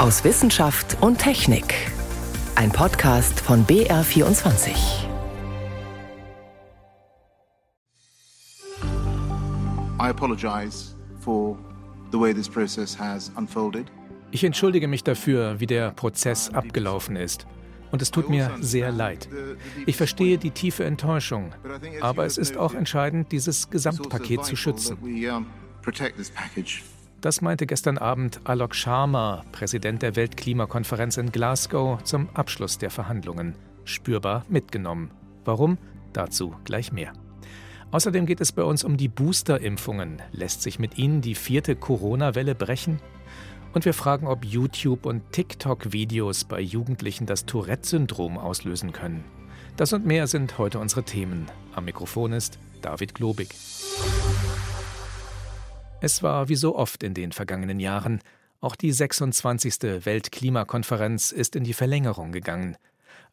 aus Wissenschaft und Technik. Ein Podcast von BR24. I apologize for the way this process has unfolded. Ich entschuldige mich dafür, wie der Prozess abgelaufen ist. Und es tut mir sehr leid. Ich verstehe die tiefe Enttäuschung, aber es ist auch entscheidend, dieses Gesamtpaket zu schützen. Das meinte gestern Abend Alok Sharma, Präsident der Weltklimakonferenz in Glasgow, zum Abschluss der Verhandlungen. Spürbar mitgenommen. Warum? Dazu gleich mehr. Außerdem geht es bei uns um die Booster-Impfungen. Lässt sich mit ihnen die vierte Corona-Welle brechen? Und wir fragen, ob YouTube und TikTok-Videos bei Jugendlichen das Tourette-Syndrom auslösen können. Das und mehr sind heute unsere Themen. Am Mikrofon ist David Globig. Es war wie so oft in den vergangenen Jahren. Auch die 26. Weltklimakonferenz ist in die Verlängerung gegangen.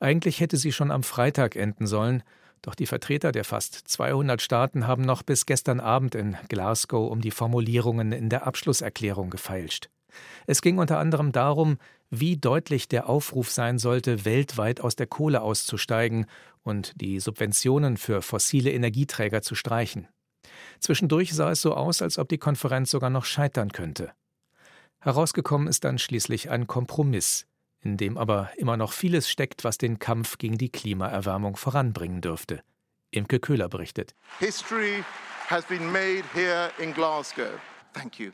Eigentlich hätte sie schon am Freitag enden sollen, doch die Vertreter der fast 200 Staaten haben noch bis gestern Abend in Glasgow um die Formulierungen in der Abschlusserklärung gefeilscht. Es ging unter anderem darum, wie deutlich der Aufruf sein sollte, weltweit aus der Kohle auszusteigen und die Subventionen für fossile Energieträger zu streichen. Zwischendurch sah es so aus, als ob die Konferenz sogar noch scheitern könnte. Herausgekommen ist dann schließlich ein Kompromiss, in dem aber immer noch vieles steckt, was den Kampf gegen die Klimaerwärmung voranbringen dürfte. Imke Köhler berichtet. History has been made here in Glasgow. Thank you.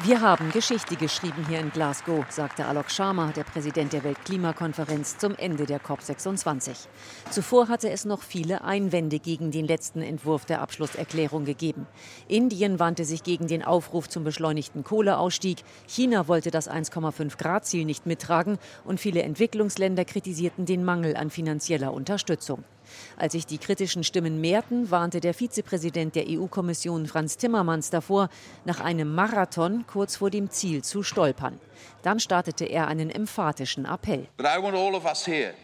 Wir haben Geschichte geschrieben hier in Glasgow, sagte Alok Sharma, der Präsident der Weltklimakonferenz, zum Ende der COP26. Zuvor hatte es noch viele Einwände gegen den letzten Entwurf der Abschlusserklärung gegeben. Indien wandte sich gegen den Aufruf zum beschleunigten Kohleausstieg, China wollte das 1,5 Grad Ziel nicht mittragen und viele Entwicklungsländer kritisierten den Mangel an finanzieller Unterstützung. Als sich die kritischen Stimmen mehrten, warnte der Vizepräsident der EU-Kommission Franz Timmermans davor, nach einem Marathon kurz vor dem Ziel zu stolpern. Dann startete er einen emphatischen Appell. But I want all of us here,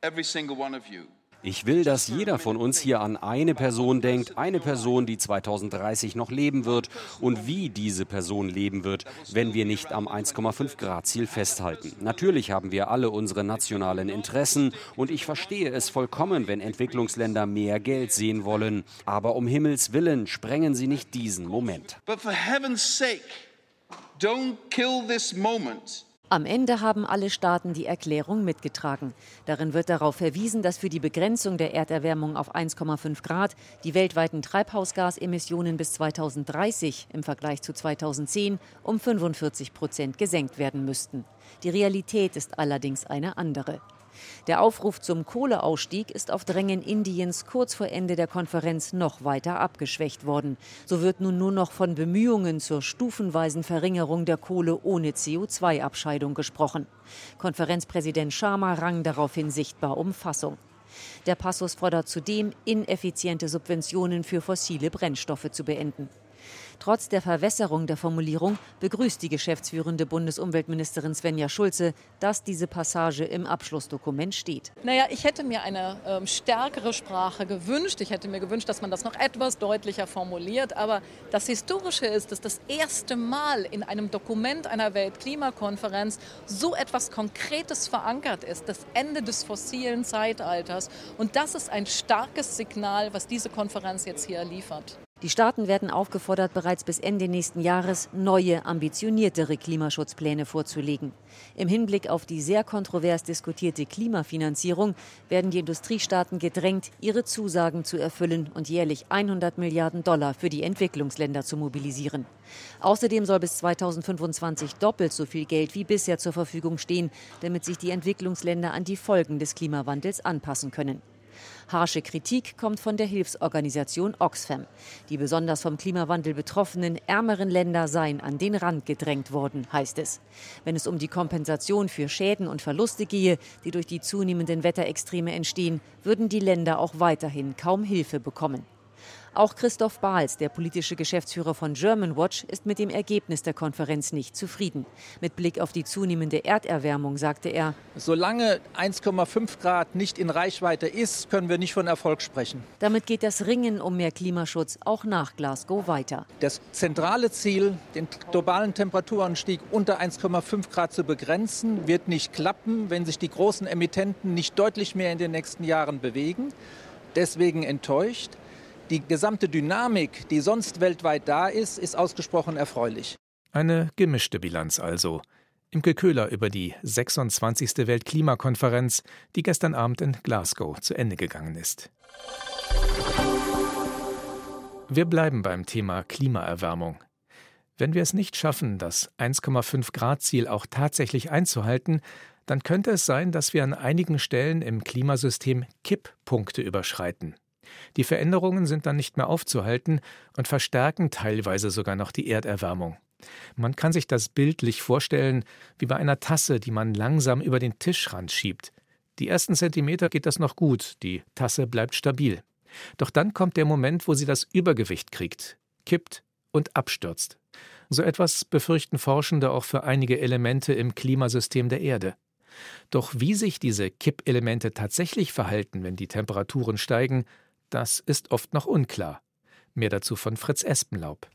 every single one of you, ich will, dass jeder von uns hier an eine Person denkt, eine Person, die 2030 noch leben wird und wie diese Person leben wird, wenn wir nicht am 1,5 Grad Ziel festhalten. Natürlich haben wir alle unsere nationalen Interessen und ich verstehe es vollkommen, wenn Entwicklungsländer mehr Geld sehen wollen. Aber um Himmels willen sprengen sie nicht diesen Moment. But for heaven's sake, don't kill this moment. Am Ende haben alle Staaten die Erklärung mitgetragen. Darin wird darauf verwiesen, dass für die Begrenzung der Erderwärmung auf 1,5 Grad die weltweiten Treibhausgasemissionen bis 2030 im Vergleich zu 2010 um 45 Prozent gesenkt werden müssten. Die Realität ist allerdings eine andere. Der Aufruf zum Kohleausstieg ist auf Drängen Indiens kurz vor Ende der Konferenz noch weiter abgeschwächt worden. So wird nun nur noch von Bemühungen zur stufenweisen Verringerung der Kohle ohne CO2-Abscheidung gesprochen. Konferenzpräsident Sharma rang daraufhin sichtbar um Fassung. Der Passus fordert zudem, ineffiziente Subventionen für fossile Brennstoffe zu beenden. Trotz der Verwässerung der Formulierung begrüßt die geschäftsführende Bundesumweltministerin Svenja Schulze, dass diese Passage im Abschlussdokument steht. Naja, ich hätte mir eine ähm, stärkere Sprache gewünscht. Ich hätte mir gewünscht, dass man das noch etwas deutlicher formuliert. Aber das Historische ist, dass das erste Mal in einem Dokument einer Weltklimakonferenz so etwas Konkretes verankert ist, das Ende des fossilen Zeitalters. Und das ist ein starkes Signal, was diese Konferenz jetzt hier liefert. Die Staaten werden aufgefordert, bereits bis Ende nächsten Jahres neue, ambitioniertere Klimaschutzpläne vorzulegen. Im Hinblick auf die sehr kontrovers diskutierte Klimafinanzierung werden die Industriestaaten gedrängt, ihre Zusagen zu erfüllen und jährlich 100 Milliarden Dollar für die Entwicklungsländer zu mobilisieren. Außerdem soll bis 2025 doppelt so viel Geld wie bisher zur Verfügung stehen, damit sich die Entwicklungsländer an die Folgen des Klimawandels anpassen können. Harsche Kritik kommt von der Hilfsorganisation Oxfam. Die besonders vom Klimawandel betroffenen ärmeren Länder seien an den Rand gedrängt worden, heißt es. Wenn es um die Kompensation für Schäden und Verluste gehe, die durch die zunehmenden Wetterextreme entstehen, würden die Länder auch weiterhin kaum Hilfe bekommen. Auch Christoph Bahls, der politische Geschäftsführer von Germanwatch, ist mit dem Ergebnis der Konferenz nicht zufrieden. Mit Blick auf die zunehmende Erderwärmung sagte er, Solange 1,5 Grad nicht in Reichweite ist, können wir nicht von Erfolg sprechen. Damit geht das Ringen um mehr Klimaschutz auch nach Glasgow weiter. Das zentrale Ziel, den globalen Temperaturanstieg unter 1,5 Grad zu begrenzen, wird nicht klappen, wenn sich die großen Emittenten nicht deutlich mehr in den nächsten Jahren bewegen. Deswegen enttäuscht. Die gesamte Dynamik, die sonst weltweit da ist, ist ausgesprochen erfreulich. Eine gemischte Bilanz also. Imke Köhler über die 26. Weltklimakonferenz, die gestern Abend in Glasgow zu Ende gegangen ist. Wir bleiben beim Thema Klimaerwärmung. Wenn wir es nicht schaffen, das 1,5 Grad Ziel auch tatsächlich einzuhalten, dann könnte es sein, dass wir an einigen Stellen im Klimasystem Kipppunkte überschreiten. Die Veränderungen sind dann nicht mehr aufzuhalten und verstärken teilweise sogar noch die Erderwärmung. Man kann sich das bildlich vorstellen wie bei einer Tasse, die man langsam über den Tischrand schiebt. Die ersten Zentimeter geht das noch gut, die Tasse bleibt stabil. Doch dann kommt der Moment, wo sie das Übergewicht kriegt, kippt und abstürzt. So etwas befürchten Forschende auch für einige Elemente im Klimasystem der Erde. Doch wie sich diese Kippelemente tatsächlich verhalten, wenn die Temperaturen steigen, das ist oft noch unklar. Mehr dazu von Fritz Espenlaub.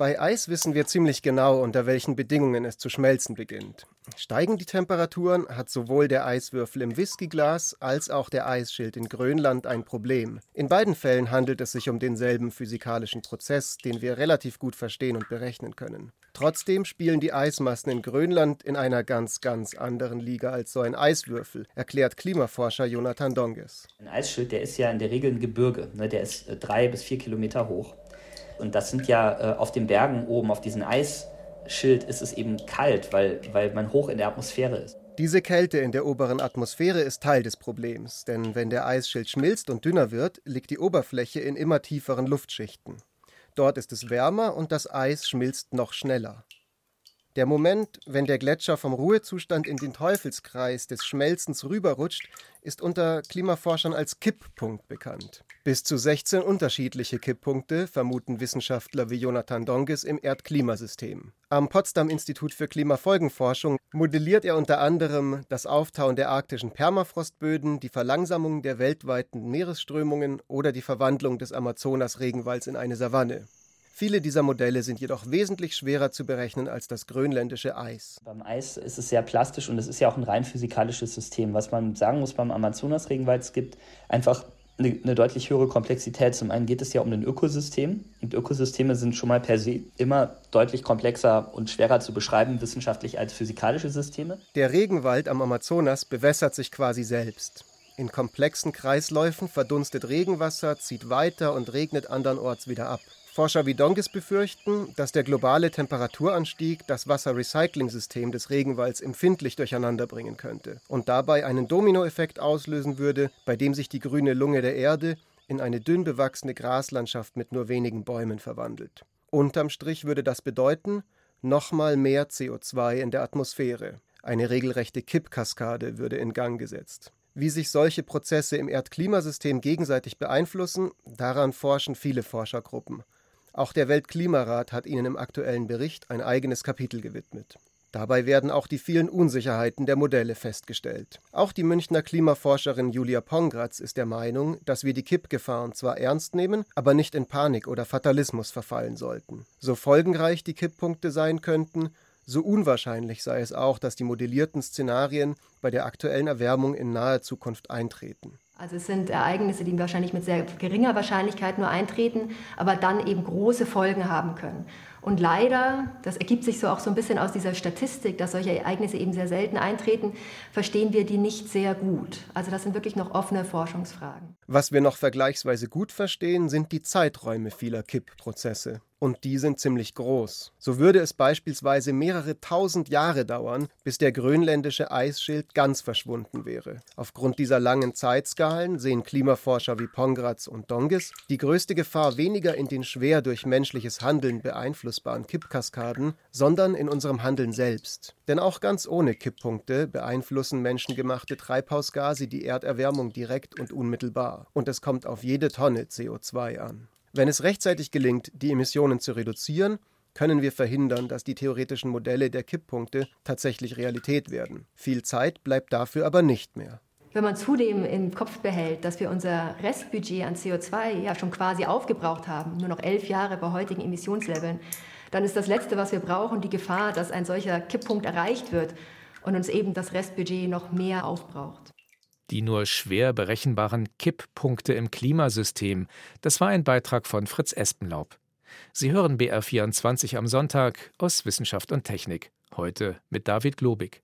Bei Eis wissen wir ziemlich genau, unter welchen Bedingungen es zu schmelzen beginnt. Steigen die Temperaturen, hat sowohl der Eiswürfel im Whiskyglas als auch der Eisschild in Grönland ein Problem. In beiden Fällen handelt es sich um denselben physikalischen Prozess, den wir relativ gut verstehen und berechnen können. Trotzdem spielen die Eismassen in Grönland in einer ganz, ganz anderen Liga als so ein Eiswürfel, erklärt Klimaforscher Jonathan Donges. Ein Eisschild, der ist ja in der Regel ein Gebirge, ne? der ist äh, drei bis vier Kilometer hoch. Und das sind ja äh, auf den Bergen oben, auf diesem Eisschild ist es eben kalt, weil, weil man hoch in der Atmosphäre ist. Diese Kälte in der oberen Atmosphäre ist Teil des Problems, denn wenn der Eisschild schmilzt und dünner wird, liegt die Oberfläche in immer tieferen Luftschichten. Dort ist es wärmer und das Eis schmilzt noch schneller. Der Moment, wenn der Gletscher vom Ruhezustand in den Teufelskreis des Schmelzens rüberrutscht, ist unter Klimaforschern als Kipppunkt bekannt. Bis zu 16 unterschiedliche Kipppunkte vermuten Wissenschaftler wie Jonathan Donges im Erdklimasystem. Am Potsdam Institut für Klimafolgenforschung modelliert er unter anderem das Auftauen der arktischen Permafrostböden, die Verlangsamung der weltweiten Meeresströmungen oder die Verwandlung des Amazonas-Regenwalds in eine Savanne. Viele dieser Modelle sind jedoch wesentlich schwerer zu berechnen als das grönländische Eis. Beim Eis ist es sehr plastisch und es ist ja auch ein rein physikalisches System. Was man sagen muss beim Amazonas-Regenwald, es gibt einfach eine, eine, deutlich höhere Komplexität. Zum einen geht es ja um ein Ökosystem und Ökosysteme sind schon mal per se immer deutlich komplexer und schwerer zu beschreiben wissenschaftlich als physikalische Systeme. Der Regenwald am Amazonas bewässert sich quasi selbst. In komplexen Kreisläufen verdunstet Regenwasser, zieht weiter und regnet andernorts wieder ab. Forscher wie Donges befürchten, dass der globale Temperaturanstieg das Wasserrecycling-System des Regenwalds empfindlich durcheinanderbringen könnte und dabei einen Dominoeffekt auslösen würde, bei dem sich die grüne Lunge der Erde in eine dünn bewachsene Graslandschaft mit nur wenigen Bäumen verwandelt. Unterm Strich würde das bedeuten, nochmal mehr CO2 in der Atmosphäre. Eine regelrechte Kippkaskade würde in Gang gesetzt. Wie sich solche Prozesse im Erdklimasystem gegenseitig beeinflussen, daran forschen viele Forschergruppen. Auch der Weltklimarat hat ihnen im aktuellen Bericht ein eigenes Kapitel gewidmet. Dabei werden auch die vielen Unsicherheiten der Modelle festgestellt. Auch die Münchner Klimaforscherin Julia Pongratz ist der Meinung, dass wir die Kippgefahren zwar ernst nehmen, aber nicht in Panik oder Fatalismus verfallen sollten. So folgenreich die Kipppunkte sein könnten, so unwahrscheinlich sei es auch, dass die modellierten Szenarien bei der aktuellen Erwärmung in naher Zukunft eintreten. Also es sind Ereignisse, die wahrscheinlich mit sehr geringer Wahrscheinlichkeit nur eintreten, aber dann eben große Folgen haben können. Und leider, das ergibt sich so auch so ein bisschen aus dieser Statistik, dass solche Ereignisse eben sehr selten eintreten, verstehen wir die nicht sehr gut. Also das sind wirklich noch offene Forschungsfragen. Was wir noch vergleichsweise gut verstehen, sind die Zeiträume vieler Kippprozesse. Und die sind ziemlich groß. So würde es beispielsweise mehrere tausend Jahre dauern, bis der grönländische Eisschild ganz verschwunden wäre. Aufgrund dieser langen Zeitskalen sehen Klimaforscher wie Pongratz und Dongis die größte Gefahr weniger in den schwer durch menschliches Handeln beeinflussbaren Kippkaskaden, sondern in unserem Handeln selbst. Denn auch ganz ohne Kipppunkte beeinflussen menschengemachte Treibhausgase die Erderwärmung direkt und unmittelbar. Und es kommt auf jede Tonne CO2 an. Wenn es rechtzeitig gelingt, die Emissionen zu reduzieren, können wir verhindern, dass die theoretischen Modelle der Kipppunkte tatsächlich Realität werden. Viel Zeit bleibt dafür aber nicht mehr. Wenn man zudem im Kopf behält, dass wir unser Restbudget an CO2 ja schon quasi aufgebraucht haben, nur noch elf Jahre bei heutigen Emissionsleveln, dann ist das Letzte, was wir brauchen, die Gefahr, dass ein solcher Kipppunkt erreicht wird und uns eben das Restbudget noch mehr aufbraucht. Die nur schwer berechenbaren Kipppunkte im Klimasystem, das war ein Beitrag von Fritz Espenlaub. Sie hören BR24 am Sonntag aus Wissenschaft und Technik. Heute mit David Globig.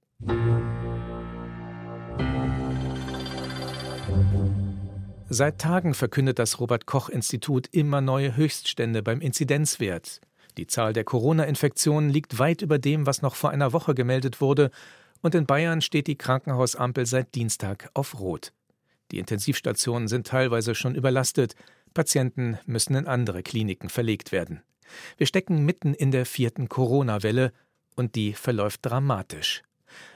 Seit Tagen verkündet das Robert Koch Institut immer neue Höchststände beim Inzidenzwert. Die Zahl der Corona-Infektionen liegt weit über dem, was noch vor einer Woche gemeldet wurde, und in Bayern steht die Krankenhausampel seit Dienstag auf Rot. Die Intensivstationen sind teilweise schon überlastet, Patienten müssen in andere Kliniken verlegt werden. Wir stecken mitten in der vierten Corona-Welle und die verläuft dramatisch.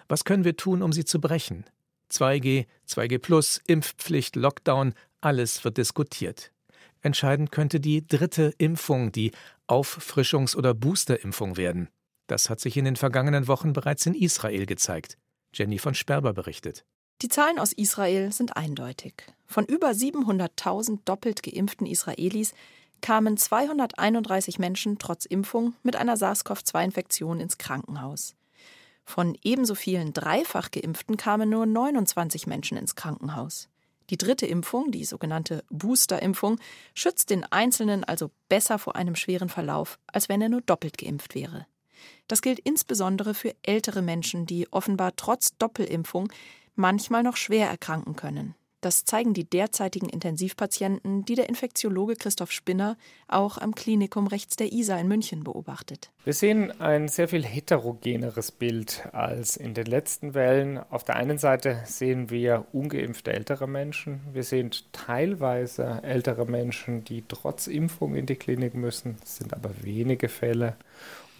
Was können wir tun, um sie zu brechen? 2G, 2G, Impfpflicht, Lockdown, alles wird diskutiert. Entscheidend könnte die dritte Impfung, die Auffrischungs- oder Boosterimpfung werden. Das hat sich in den vergangenen Wochen bereits in Israel gezeigt. Jenny von Sperber berichtet. Die Zahlen aus Israel sind eindeutig. Von über 700.000 doppelt geimpften Israelis kamen 231 Menschen trotz Impfung mit einer SARS-CoV-2-Infektion ins Krankenhaus. Von ebenso vielen dreifach geimpften kamen nur 29 Menschen ins Krankenhaus. Die dritte Impfung, die sogenannte Boosterimpfung, schützt den Einzelnen also besser vor einem schweren Verlauf, als wenn er nur doppelt geimpft wäre. Das gilt insbesondere für ältere Menschen, die offenbar trotz Doppelimpfung manchmal noch schwer erkranken können. Das zeigen die derzeitigen Intensivpatienten, die der Infektiologe Christoph Spinner auch am Klinikum rechts der Isar in München beobachtet. Wir sehen ein sehr viel heterogeneres Bild als in den letzten Wellen. Auf der einen Seite sehen wir ungeimpfte ältere Menschen. Wir sehen teilweise ältere Menschen, die trotz Impfung in die Klinik müssen. Es sind aber wenige Fälle.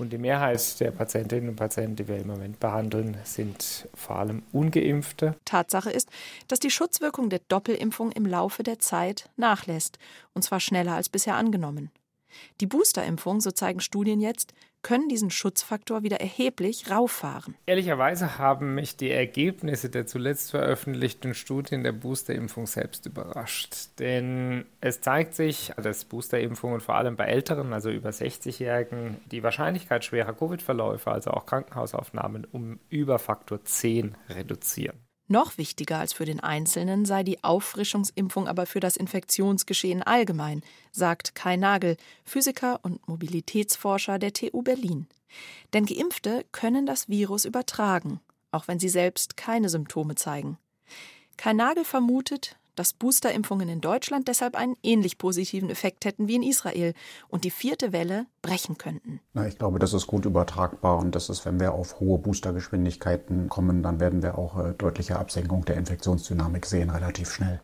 Und die Mehrheit der Patientinnen und Patienten, die wir im Moment behandeln, sind vor allem ungeimpfte. Tatsache ist, dass die Schutzwirkung der Doppelimpfung im Laufe der Zeit nachlässt, und zwar schneller als bisher angenommen. Die Boosterimpfung, so zeigen Studien jetzt, können diesen Schutzfaktor wieder erheblich rauffahren. Ehrlicherweise haben mich die Ergebnisse der zuletzt veröffentlichten Studien der Boosterimpfung selbst überrascht. Denn es zeigt sich, dass Boosterimpfungen vor allem bei Älteren, also über 60-Jährigen, die Wahrscheinlichkeit schwerer Covid-Verläufe, also auch Krankenhausaufnahmen, um über Faktor 10 reduzieren. Noch wichtiger als für den Einzelnen sei die Auffrischungsimpfung aber für das Infektionsgeschehen allgemein, sagt Kai Nagel, Physiker und Mobilitätsforscher der TU Berlin. Denn Geimpfte können das Virus übertragen, auch wenn sie selbst keine Symptome zeigen. Kai Nagel vermutet, dass Boosterimpfungen in Deutschland deshalb einen ähnlich positiven Effekt hätten wie in Israel und die vierte Welle brechen könnten. Na, ich glaube, das ist gut übertragbar und das ist, wenn wir auf hohe Boostergeschwindigkeiten kommen, dann werden wir auch äh, deutliche Absenkung der Infektionsdynamik sehen, relativ schnell.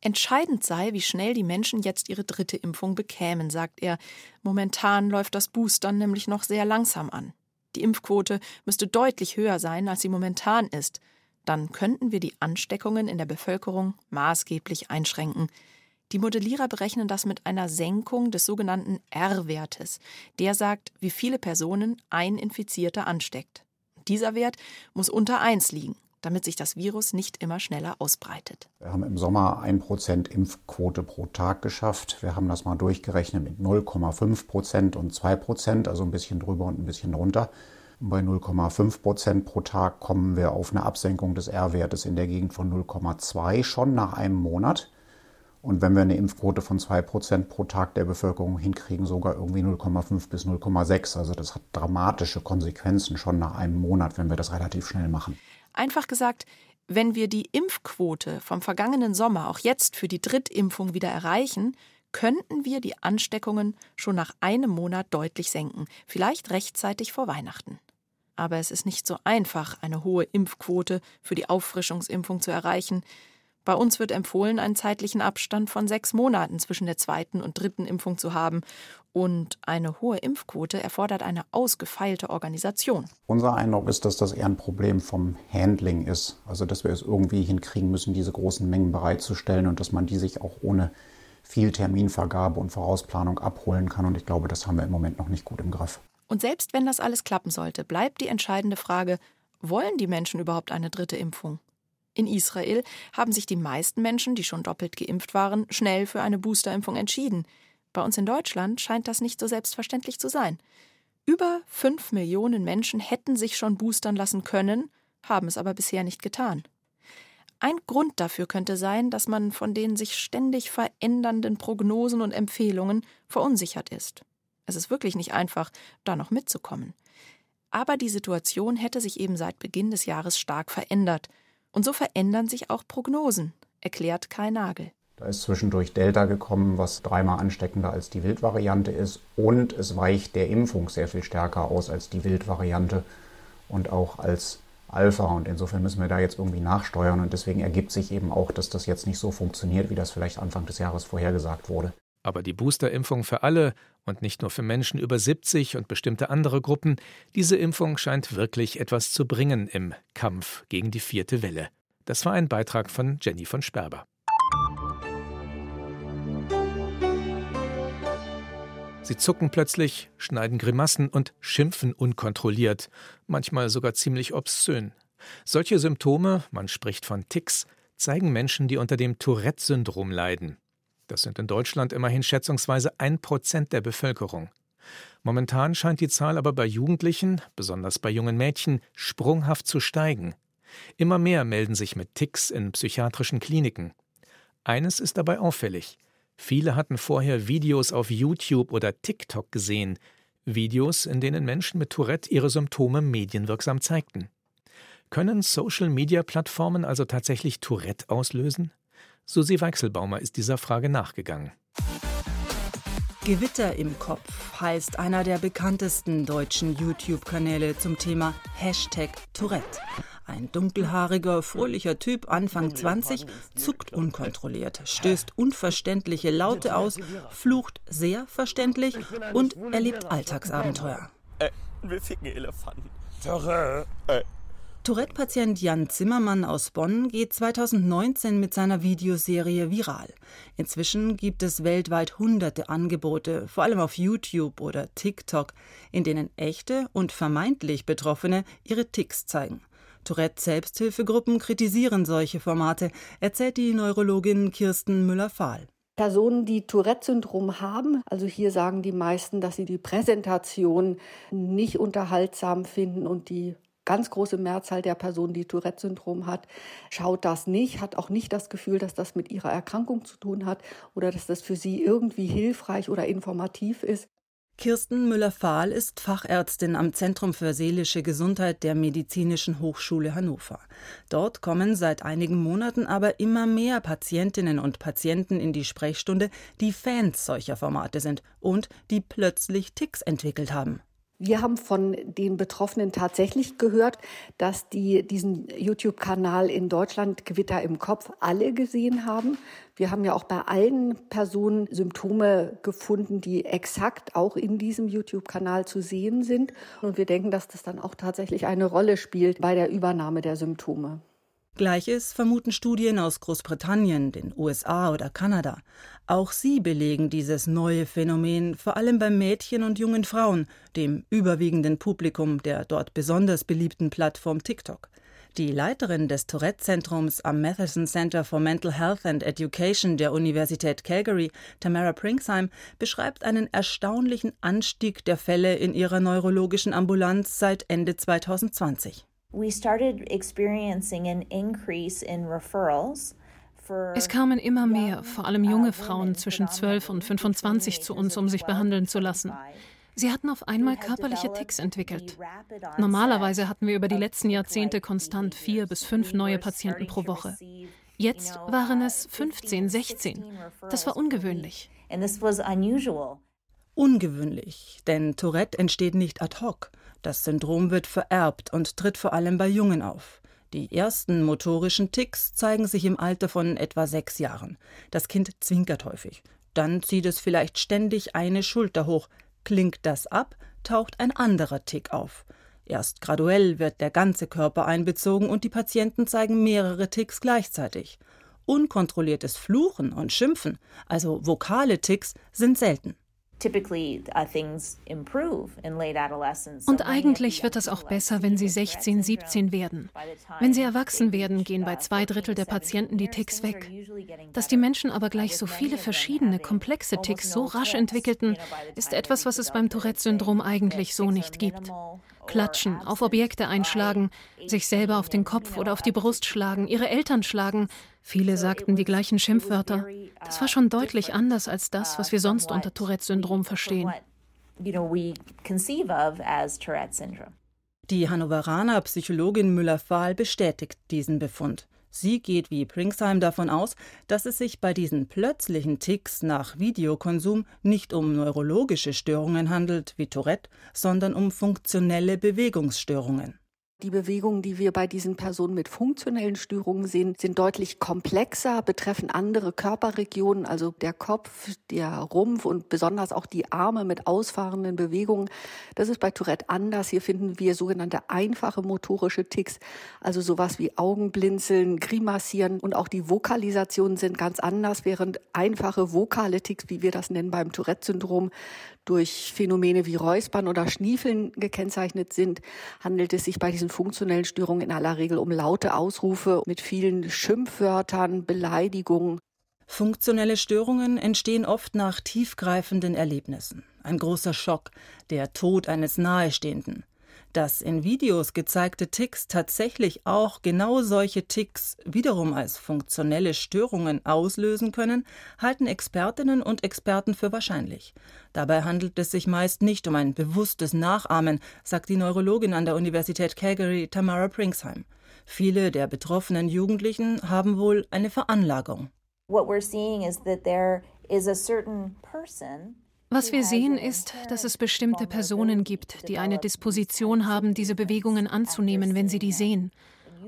Entscheidend sei, wie schnell die Menschen jetzt ihre dritte Impfung bekämen, sagt er. Momentan läuft das Boostern nämlich noch sehr langsam an. Die Impfquote müsste deutlich höher sein, als sie momentan ist dann könnten wir die Ansteckungen in der Bevölkerung maßgeblich einschränken. Die Modellierer berechnen das mit einer Senkung des sogenannten R-Wertes. Der sagt, wie viele Personen ein Infizierter ansteckt. Dieser Wert muss unter 1 liegen, damit sich das Virus nicht immer schneller ausbreitet. Wir haben im Sommer 1% Impfquote pro Tag geschafft. Wir haben das mal durchgerechnet mit 0,5% und 2%, also ein bisschen drüber und ein bisschen drunter. Bei 0,5 Prozent pro Tag kommen wir auf eine Absenkung des R-Wertes in der Gegend von 0,2 schon nach einem Monat. Und wenn wir eine Impfquote von 2 Prozent pro Tag der Bevölkerung hinkriegen, sogar irgendwie 0,5 bis 0,6. Also das hat dramatische Konsequenzen schon nach einem Monat, wenn wir das relativ schnell machen. Einfach gesagt, wenn wir die Impfquote vom vergangenen Sommer auch jetzt für die Drittimpfung wieder erreichen, könnten wir die Ansteckungen schon nach einem Monat deutlich senken, vielleicht rechtzeitig vor Weihnachten. Aber es ist nicht so einfach, eine hohe Impfquote für die Auffrischungsimpfung zu erreichen. Bei uns wird empfohlen, einen zeitlichen Abstand von sechs Monaten zwischen der zweiten und dritten Impfung zu haben. Und eine hohe Impfquote erfordert eine ausgefeilte Organisation. Unser Eindruck ist, dass das eher ein Problem vom Handling ist. Also, dass wir es irgendwie hinkriegen müssen, diese großen Mengen bereitzustellen und dass man die sich auch ohne viel Terminvergabe und Vorausplanung abholen kann. Und ich glaube, das haben wir im Moment noch nicht gut im Griff. Und selbst wenn das alles klappen sollte, bleibt die entscheidende Frage, wollen die Menschen überhaupt eine dritte Impfung? In Israel haben sich die meisten Menschen, die schon doppelt geimpft waren, schnell für eine Boosterimpfung entschieden. Bei uns in Deutschland scheint das nicht so selbstverständlich zu sein. Über fünf Millionen Menschen hätten sich schon boostern lassen können, haben es aber bisher nicht getan. Ein Grund dafür könnte sein, dass man von den sich ständig verändernden Prognosen und Empfehlungen verunsichert ist. Es ist wirklich nicht einfach, da noch mitzukommen. Aber die Situation hätte sich eben seit Beginn des Jahres stark verändert. Und so verändern sich auch Prognosen, erklärt Kai Nagel. Da ist zwischendurch Delta gekommen, was dreimal ansteckender als die Wildvariante ist. Und es weicht der Impfung sehr viel stärker aus als die Wildvariante und auch als Alpha. Und insofern müssen wir da jetzt irgendwie nachsteuern. Und deswegen ergibt sich eben auch, dass das jetzt nicht so funktioniert, wie das vielleicht Anfang des Jahres vorhergesagt wurde. Aber die Boosterimpfung für alle und nicht nur für Menschen über 70 und bestimmte andere Gruppen, diese Impfung scheint wirklich etwas zu bringen im Kampf gegen die vierte Welle. Das war ein Beitrag von Jenny von Sperber. Sie zucken plötzlich, schneiden Grimassen und schimpfen unkontrolliert, manchmal sogar ziemlich obszön. Solche Symptome, man spricht von Ticks, zeigen Menschen, die unter dem Tourette-Syndrom leiden. Das sind in Deutschland immerhin schätzungsweise ein Prozent der Bevölkerung. Momentan scheint die Zahl aber bei Jugendlichen, besonders bei jungen Mädchen, sprunghaft zu steigen. Immer mehr melden sich mit Ticks in psychiatrischen Kliniken. Eines ist dabei auffällig. Viele hatten vorher Videos auf YouTube oder TikTok gesehen, Videos, in denen Menschen mit Tourette ihre Symptome medienwirksam zeigten. Können Social-Media-Plattformen also tatsächlich Tourette auslösen? Susi Weichselbaumer ist dieser Frage nachgegangen. Gewitter im Kopf heißt einer der bekanntesten deutschen YouTube-Kanäle zum Thema Hashtag Tourette. Ein dunkelhaariger, fröhlicher Typ, Anfang 20, zuckt unkontrolliert, stößt unverständliche Laute aus, flucht sehr verständlich und erlebt Alltagsabenteuer. Äh, wir ficken Elefanten. Tourette. Äh. Tourette-Patient Jan Zimmermann aus Bonn geht 2019 mit seiner Videoserie viral. Inzwischen gibt es weltweit hunderte Angebote, vor allem auf YouTube oder TikTok, in denen echte und vermeintlich Betroffene ihre Ticks zeigen. Tourette-Selbsthilfegruppen kritisieren solche Formate, erzählt die Neurologin Kirsten Müller-Fahl. Personen, die Tourette-Syndrom haben. Also hier sagen die meisten, dass sie die Präsentation nicht unterhaltsam finden und die ganz große Mehrzahl der Personen, die Tourette-Syndrom hat, schaut das nicht, hat auch nicht das Gefühl, dass das mit ihrer Erkrankung zu tun hat oder dass das für sie irgendwie hilfreich oder informativ ist. Kirsten Müller-Fahl ist Fachärztin am Zentrum für seelische Gesundheit der Medizinischen Hochschule Hannover. Dort kommen seit einigen Monaten aber immer mehr Patientinnen und Patienten in die Sprechstunde, die Fans solcher Formate sind und die plötzlich Ticks entwickelt haben. Wir haben von den Betroffenen tatsächlich gehört, dass die diesen YouTube-Kanal in Deutschland Gewitter im Kopf alle gesehen haben. Wir haben ja auch bei allen Personen Symptome gefunden, die exakt auch in diesem YouTube-Kanal zu sehen sind. Und wir denken, dass das dann auch tatsächlich eine Rolle spielt bei der Übernahme der Symptome. Gleiches vermuten Studien aus Großbritannien, den USA oder Kanada. Auch sie belegen dieses neue Phänomen vor allem bei Mädchen und jungen Frauen, dem überwiegenden Publikum der dort besonders beliebten Plattform TikTok. Die Leiterin des Tourette-Zentrums am Matheson Center for Mental Health and Education der Universität Calgary, Tamara Pringsheim, beschreibt einen erstaunlichen Anstieg der Fälle in ihrer neurologischen Ambulanz seit Ende 2020. Es kamen immer mehr, vor allem junge Frauen zwischen 12 und 25 zu uns, um sich behandeln zu lassen. Sie hatten auf einmal körperliche Ticks entwickelt. Normalerweise hatten wir über die letzten Jahrzehnte konstant vier bis fünf neue Patienten pro Woche. Jetzt waren es 15, 16. Das war ungewöhnlich. Ungewöhnlich, denn Tourette entsteht nicht ad hoc. Das Syndrom wird vererbt und tritt vor allem bei Jungen auf. Die ersten motorischen Ticks zeigen sich im Alter von etwa sechs Jahren. Das Kind zwinkert häufig. Dann zieht es vielleicht ständig eine Schulter hoch. Klingt das ab, taucht ein anderer Tick auf. Erst graduell wird der ganze Körper einbezogen und die Patienten zeigen mehrere Ticks gleichzeitig. Unkontrolliertes Fluchen und Schimpfen, also vokale Ticks, sind selten. Und eigentlich wird es auch besser, wenn sie 16, 17 werden. Wenn sie erwachsen werden, gehen bei zwei Drittel der Patienten die Ticks weg. Dass die Menschen aber gleich so viele verschiedene, komplexe Ticks so rasch entwickelten, ist etwas, was es beim Tourette-Syndrom eigentlich so nicht gibt. Klatschen, auf Objekte einschlagen, sich selber auf den Kopf oder auf die Brust schlagen, ihre Eltern schlagen, Viele sagten die gleichen Schimpfwörter. Das war schon deutlich anders als das, was wir sonst unter Tourette-Syndrom verstehen. Die Hannoveraner Psychologin Müller-Fahl bestätigt diesen Befund. Sie geht wie Pringsheim davon aus, dass es sich bei diesen plötzlichen Ticks nach Videokonsum nicht um neurologische Störungen handelt, wie Tourette, sondern um funktionelle Bewegungsstörungen. Die Bewegungen, die wir bei diesen Personen mit funktionellen Störungen sehen, sind deutlich komplexer, betreffen andere Körperregionen, also der Kopf, der Rumpf und besonders auch die Arme mit ausfahrenden Bewegungen. Das ist bei Tourette anders. Hier finden wir sogenannte einfache motorische Ticks, also sowas wie Augenblinzeln, Grimassieren und auch die Vokalisationen sind ganz anders, während einfache vokale Ticks, wie wir das nennen beim Tourette-Syndrom, durch Phänomene wie Räuspern oder Schniefeln gekennzeichnet sind, handelt es sich bei diesen funktionellen Störungen in aller Regel um laute Ausrufe mit vielen Schimpfwörtern, Beleidigungen. Funktionelle Störungen entstehen oft nach tiefgreifenden Erlebnissen. Ein großer Schock, der Tod eines Nahestehenden, dass in Videos gezeigte Ticks tatsächlich auch genau solche Ticks wiederum als funktionelle Störungen auslösen können, halten Expertinnen und Experten für wahrscheinlich. Dabei handelt es sich meist nicht um ein bewusstes Nachahmen, sagt die Neurologin an der Universität Calgary Tamara Pringsheim. Viele der betroffenen Jugendlichen haben wohl eine Veranlagung. What we're seeing is that there is a certain person was wir sehen, ist, dass es bestimmte Personen gibt, die eine Disposition haben, diese Bewegungen anzunehmen, wenn sie die sehen.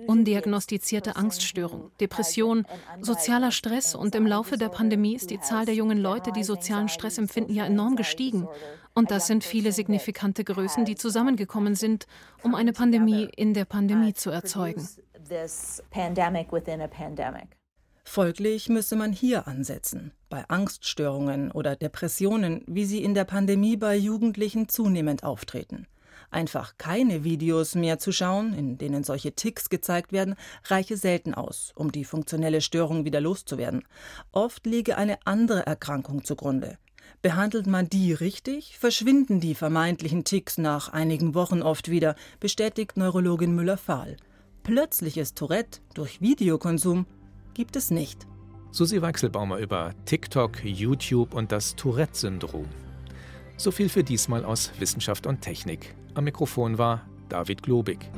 Undiagnostizierte Angststörung, Depression, sozialer Stress und im Laufe der Pandemie ist die Zahl der jungen Leute, die sozialen Stress empfinden, ja enorm gestiegen. Und das sind viele signifikante Größen, die zusammengekommen sind, um eine Pandemie in der Pandemie zu erzeugen. Folglich müsse man hier ansetzen, bei Angststörungen oder Depressionen, wie sie in der Pandemie bei Jugendlichen zunehmend auftreten. Einfach keine Videos mehr zu schauen, in denen solche Ticks gezeigt werden, reiche selten aus, um die funktionelle Störung wieder loszuwerden. Oft liege eine andere Erkrankung zugrunde. Behandelt man die richtig, verschwinden die vermeintlichen Ticks nach einigen Wochen oft wieder, bestätigt Neurologin Müller-Fahl. Plötzliches Tourette durch Videokonsum gibt es nicht. Susi Weichselbaumer über TikTok, YouTube und das Tourette-Syndrom. So viel für diesmal aus Wissenschaft und Technik. Am Mikrofon war David Globig.